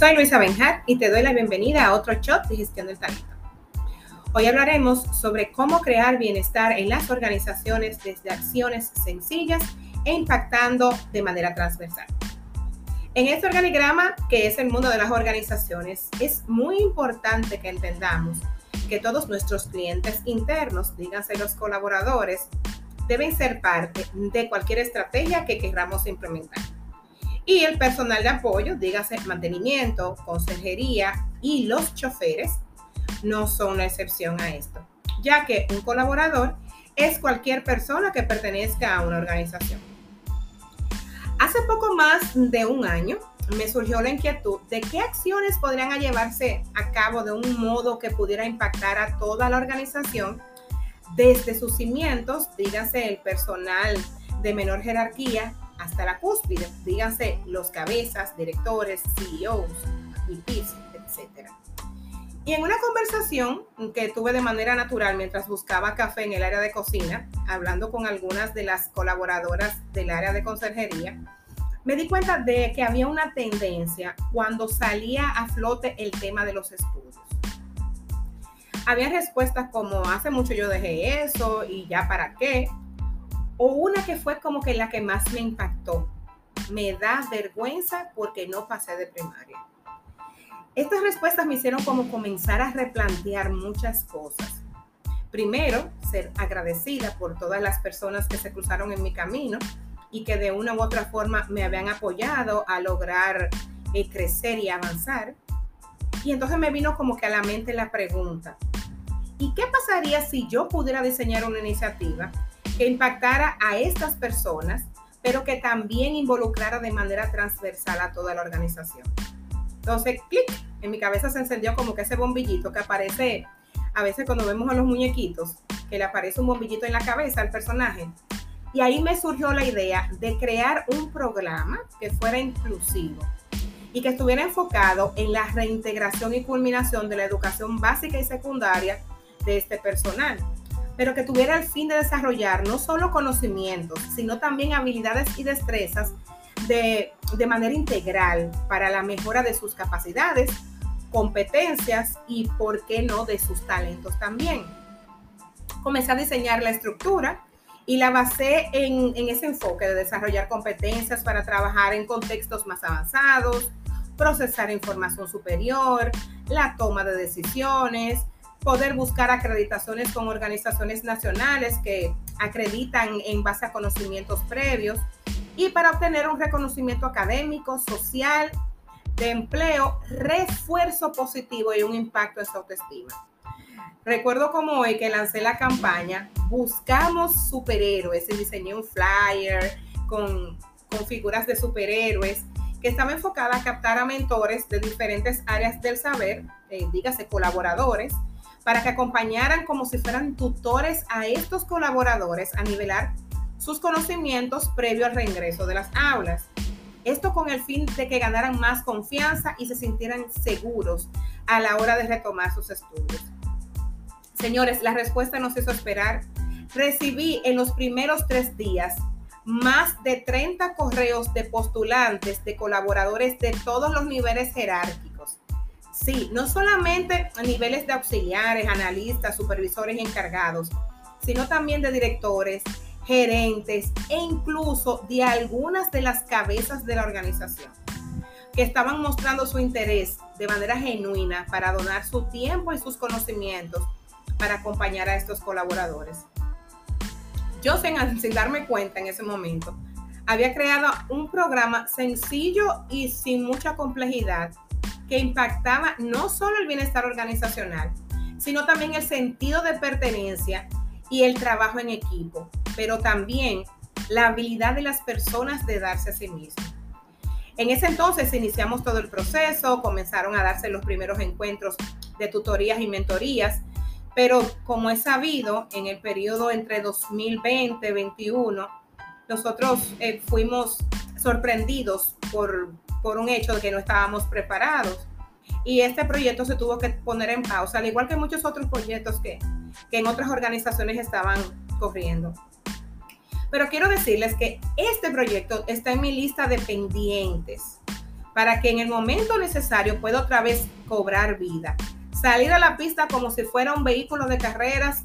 Soy Luisa Benjar y te doy la bienvenida a otro shot de gestión del talento. Hoy hablaremos sobre cómo crear bienestar en las organizaciones desde acciones sencillas e impactando de manera transversal. En este organigrama, que es el mundo de las organizaciones, es muy importante que entendamos que todos nuestros clientes internos, díganse los colaboradores, deben ser parte de cualquier estrategia que queramos implementar. Y el personal de apoyo, dígase mantenimiento, consejería y los choferes, no son una excepción a esto, ya que un colaborador es cualquier persona que pertenezca a una organización. Hace poco más de un año me surgió la inquietud de qué acciones podrían llevarse a cabo de un modo que pudiera impactar a toda la organización desde sus cimientos, dígase el personal de menor jerarquía, hasta la cúspide, díganse los cabezas, directores, CEOs, VPs, etc. Y en una conversación que tuve de manera natural mientras buscaba café en el área de cocina, hablando con algunas de las colaboradoras del área de conserjería, me di cuenta de que había una tendencia cuando salía a flote el tema de los estudios. Había respuestas como, hace mucho yo dejé eso y ya para qué, o una que fue como que la que más me impactó. Me da vergüenza porque no pasé de primaria. Estas respuestas me hicieron como comenzar a replantear muchas cosas. Primero, ser agradecida por todas las personas que se cruzaron en mi camino y que de una u otra forma me habían apoyado a lograr eh, crecer y avanzar. Y entonces me vino como que a la mente la pregunta, ¿y qué pasaría si yo pudiera diseñar una iniciativa que impactara a estas personas, pero que también involucrara de manera transversal a toda la organización. Entonces, clic, en mi cabeza se encendió como que ese bombillito que aparece a veces cuando vemos a los muñequitos, que le aparece un bombillito en la cabeza al personaje. Y ahí me surgió la idea de crear un programa que fuera inclusivo y que estuviera enfocado en la reintegración y culminación de la educación básica y secundaria de este personal pero que tuviera el fin de desarrollar no solo conocimientos, sino también habilidades y destrezas de, de manera integral para la mejora de sus capacidades, competencias y, por qué no, de sus talentos también. Comencé a diseñar la estructura y la basé en, en, ese enfoque de desarrollar competencias para trabajar en contextos más avanzados, procesar información superior, la toma de decisiones, poder buscar acreditaciones con organizaciones nacionales que acreditan en base a conocimientos previos y para obtener un reconocimiento académico, social, de empleo, refuerzo positivo y un impacto en su autoestima. Recuerdo como hoy que lancé la campaña Buscamos superhéroes y diseñé un flyer con, con figuras de superhéroes que estaba enfocada a captar a mentores de diferentes áreas del saber, eh, dígase colaboradores, para que acompañaran como si fueran tutores a estos colaboradores a nivelar sus conocimientos previo al reingreso de las aulas. Esto con el fin de que ganaran más confianza y se sintieran seguros a la hora de retomar sus estudios. Señores, la respuesta nos hizo esperar. Recibí en los primeros tres días más de 30 correos de postulantes, de colaboradores de todos los niveles jerárquicos Sí, no solamente a niveles de auxiliares, analistas, supervisores encargados, sino también de directores, gerentes e incluso de algunas de las cabezas de la organización, que estaban mostrando su interés de manera genuina para donar su tiempo y sus conocimientos para acompañar a estos colaboradores. Yo sin, sin darme cuenta en ese momento, había creado un programa sencillo y sin mucha complejidad que impactaba no solo el bienestar organizacional, sino también el sentido de pertenencia y el trabajo en equipo, pero también la habilidad de las personas de darse a sí mismas. En ese entonces iniciamos todo el proceso, comenzaron a darse los primeros encuentros de tutorías y mentorías, pero como es sabido, en el periodo entre 2020 y 2021, nosotros eh, fuimos sorprendidos por por un hecho de que no estábamos preparados. Y este proyecto se tuvo que poner en pausa, al igual que muchos otros proyectos que, que en otras organizaciones estaban corriendo. Pero quiero decirles que este proyecto está en mi lista de pendientes para que en el momento necesario pueda otra vez cobrar vida. Salir a la pista como si fuera un vehículo de carreras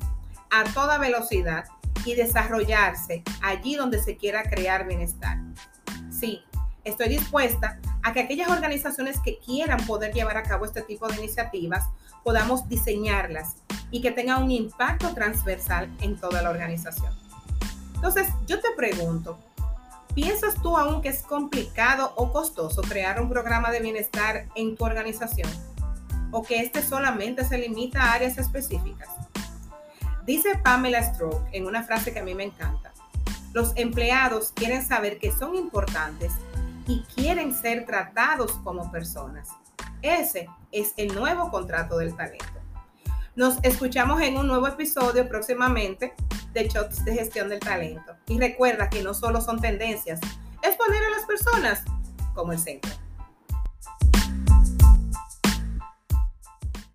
a toda velocidad y desarrollarse allí donde se quiera crear bienestar. Estoy dispuesta a que aquellas organizaciones que quieran poder llevar a cabo este tipo de iniciativas podamos diseñarlas y que tengan un impacto transversal en toda la organización. Entonces, yo te pregunto, ¿piensas tú aún que es complicado o costoso crear un programa de bienestar en tu organización? ¿O que este solamente se limita a áreas específicas? Dice Pamela Stroke en una frase que a mí me encanta. Los empleados quieren saber que son importantes y quieren ser tratados como personas. Ese es el nuevo contrato del talento. Nos escuchamos en un nuevo episodio próximamente de Shots de Gestión del Talento. Y recuerda que no solo son tendencias, es poner a las personas como el centro.